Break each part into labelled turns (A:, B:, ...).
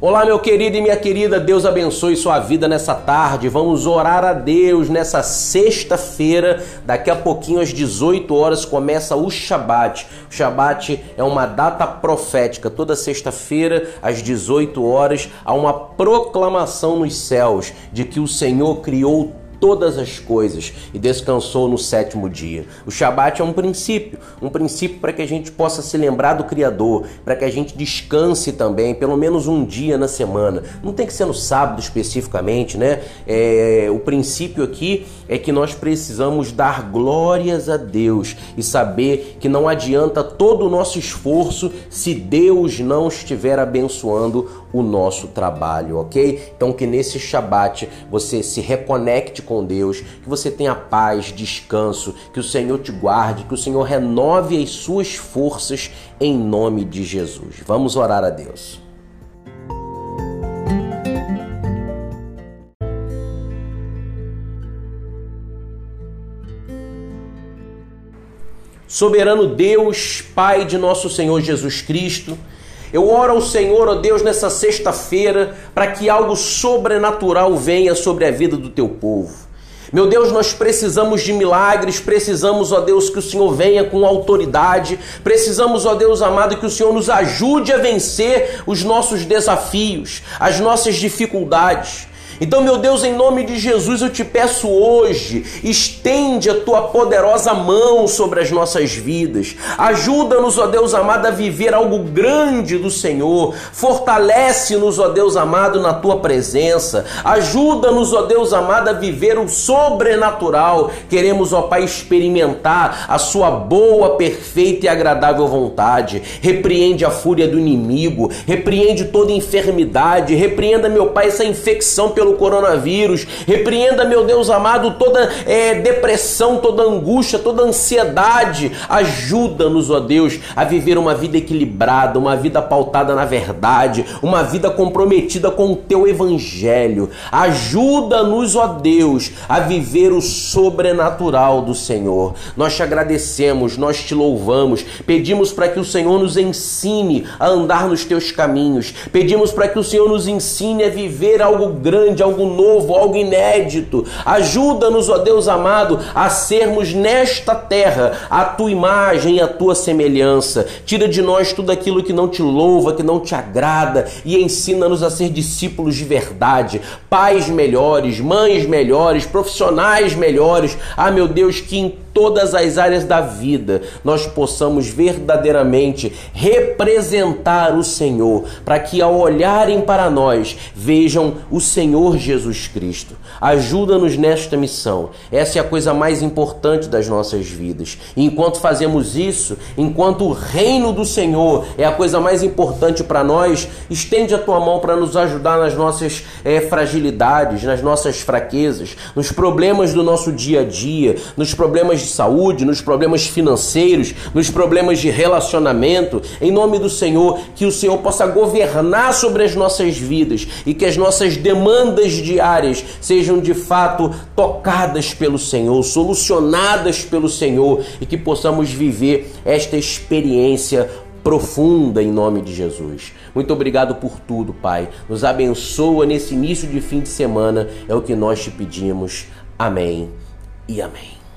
A: Olá, meu querido e minha querida, Deus abençoe sua vida nessa tarde. Vamos orar a Deus nessa sexta-feira. Daqui a pouquinho, às 18 horas, começa o Shabat. O Shabat é uma data profética. Toda sexta-feira, às 18 horas, há uma proclamação nos céus de que o Senhor criou todas as coisas e descansou no sétimo dia. O Shabat é um princípio, um princípio para que a gente possa se lembrar do Criador, para que a gente descanse também, pelo menos um dia na semana. Não tem que ser no sábado especificamente, né? É, o princípio aqui é que nós precisamos dar glórias a Deus e saber que não adianta todo o nosso esforço se Deus não estiver abençoando o nosso trabalho, ok? Então que nesse Shabat você se reconecte com Deus, que você tenha paz, descanso, que o Senhor te guarde, que o Senhor renove as suas forças em nome de Jesus. Vamos orar a Deus. Soberano Deus, Pai de nosso Senhor Jesus Cristo, eu oro ao Senhor, ó Deus, nessa sexta-feira, para que algo sobrenatural venha sobre a vida do teu povo. Meu Deus, nós precisamos de milagres, precisamos, ó Deus, que o Senhor venha com autoridade, precisamos, ó Deus amado, que o Senhor nos ajude a vencer os nossos desafios, as nossas dificuldades. Então, meu Deus, em nome de Jesus, eu te peço hoje, estende a tua poderosa mão sobre as nossas vidas. Ajuda-nos, ó Deus amado, a viver algo grande do Senhor. Fortalece-nos, ó Deus amado, na tua presença. Ajuda-nos, ó Deus amado, a viver o sobrenatural. Queremos, ó Pai, experimentar a sua boa, perfeita e agradável vontade. Repreende a fúria do inimigo, repreende toda enfermidade, repreenda, meu Pai, essa infecção pelo pelo coronavírus. Repreenda, meu Deus amado, toda é, depressão, toda angústia, toda ansiedade. Ajuda-nos, ó Deus, a viver uma vida equilibrada, uma vida pautada na verdade, uma vida comprometida com o teu evangelho. Ajuda-nos, ó Deus, a viver o sobrenatural do Senhor. Nós te agradecemos, nós te louvamos, pedimos para que o Senhor nos ensine a andar nos teus caminhos, pedimos para que o Senhor nos ensine a viver algo grande grande, algo novo, algo inédito. Ajuda-nos, ó Deus amado, a sermos nesta terra a tua imagem e a tua semelhança. Tira de nós tudo aquilo que não te louva, que não te agrada e ensina-nos a ser discípulos de verdade, pais melhores, mães melhores, profissionais melhores. Ah, meu Deus, que todas as áreas da vida nós possamos verdadeiramente representar o Senhor, para que ao olharem para nós vejam o Senhor Jesus Cristo. Ajuda-nos nesta missão. Essa é a coisa mais importante das nossas vidas. E enquanto fazemos isso, enquanto o reino do Senhor é a coisa mais importante para nós, estende a tua mão para nos ajudar nas nossas é, fragilidades, nas nossas fraquezas, nos problemas do nosso dia a dia, nos problemas de saúde, nos problemas financeiros, nos problemas de relacionamento. Em nome do Senhor, que o Senhor possa governar sobre as nossas vidas e que as nossas demandas diárias sejam de fato tocadas pelo Senhor, solucionadas pelo Senhor e que possamos viver esta experiência profunda em nome de Jesus. Muito obrigado por tudo, Pai. Nos abençoa nesse início de fim de semana, é o que nós te pedimos. Amém e amém.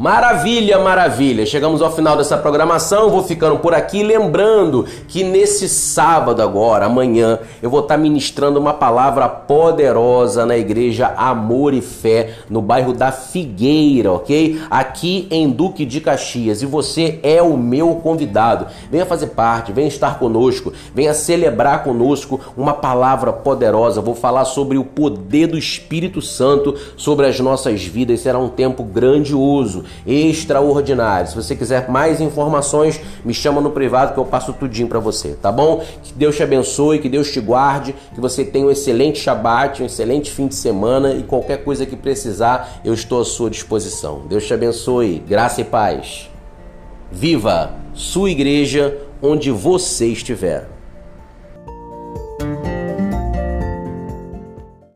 A: Maravilha, maravilha. Chegamos ao final dessa programação. Vou ficando por aqui lembrando que nesse sábado agora, amanhã, eu vou estar ministrando uma palavra poderosa na igreja Amor e Fé, no bairro da Figueira, OK? Aqui em Duque de Caxias. E você é o meu convidado. Venha fazer parte, venha estar conosco, venha celebrar conosco uma palavra poderosa. Vou falar sobre o poder do Espírito Santo sobre as nossas vidas. Será um tempo grandioso extraordinário. Se você quiser mais informações, me chama no privado que eu passo tudinho para você, tá bom? Que Deus te abençoe, que Deus te guarde, que você tenha um excelente Shabat, um excelente fim de semana e qualquer coisa que precisar, eu estou à sua disposição. Deus te abençoe, graça e paz. Viva sua igreja onde você estiver.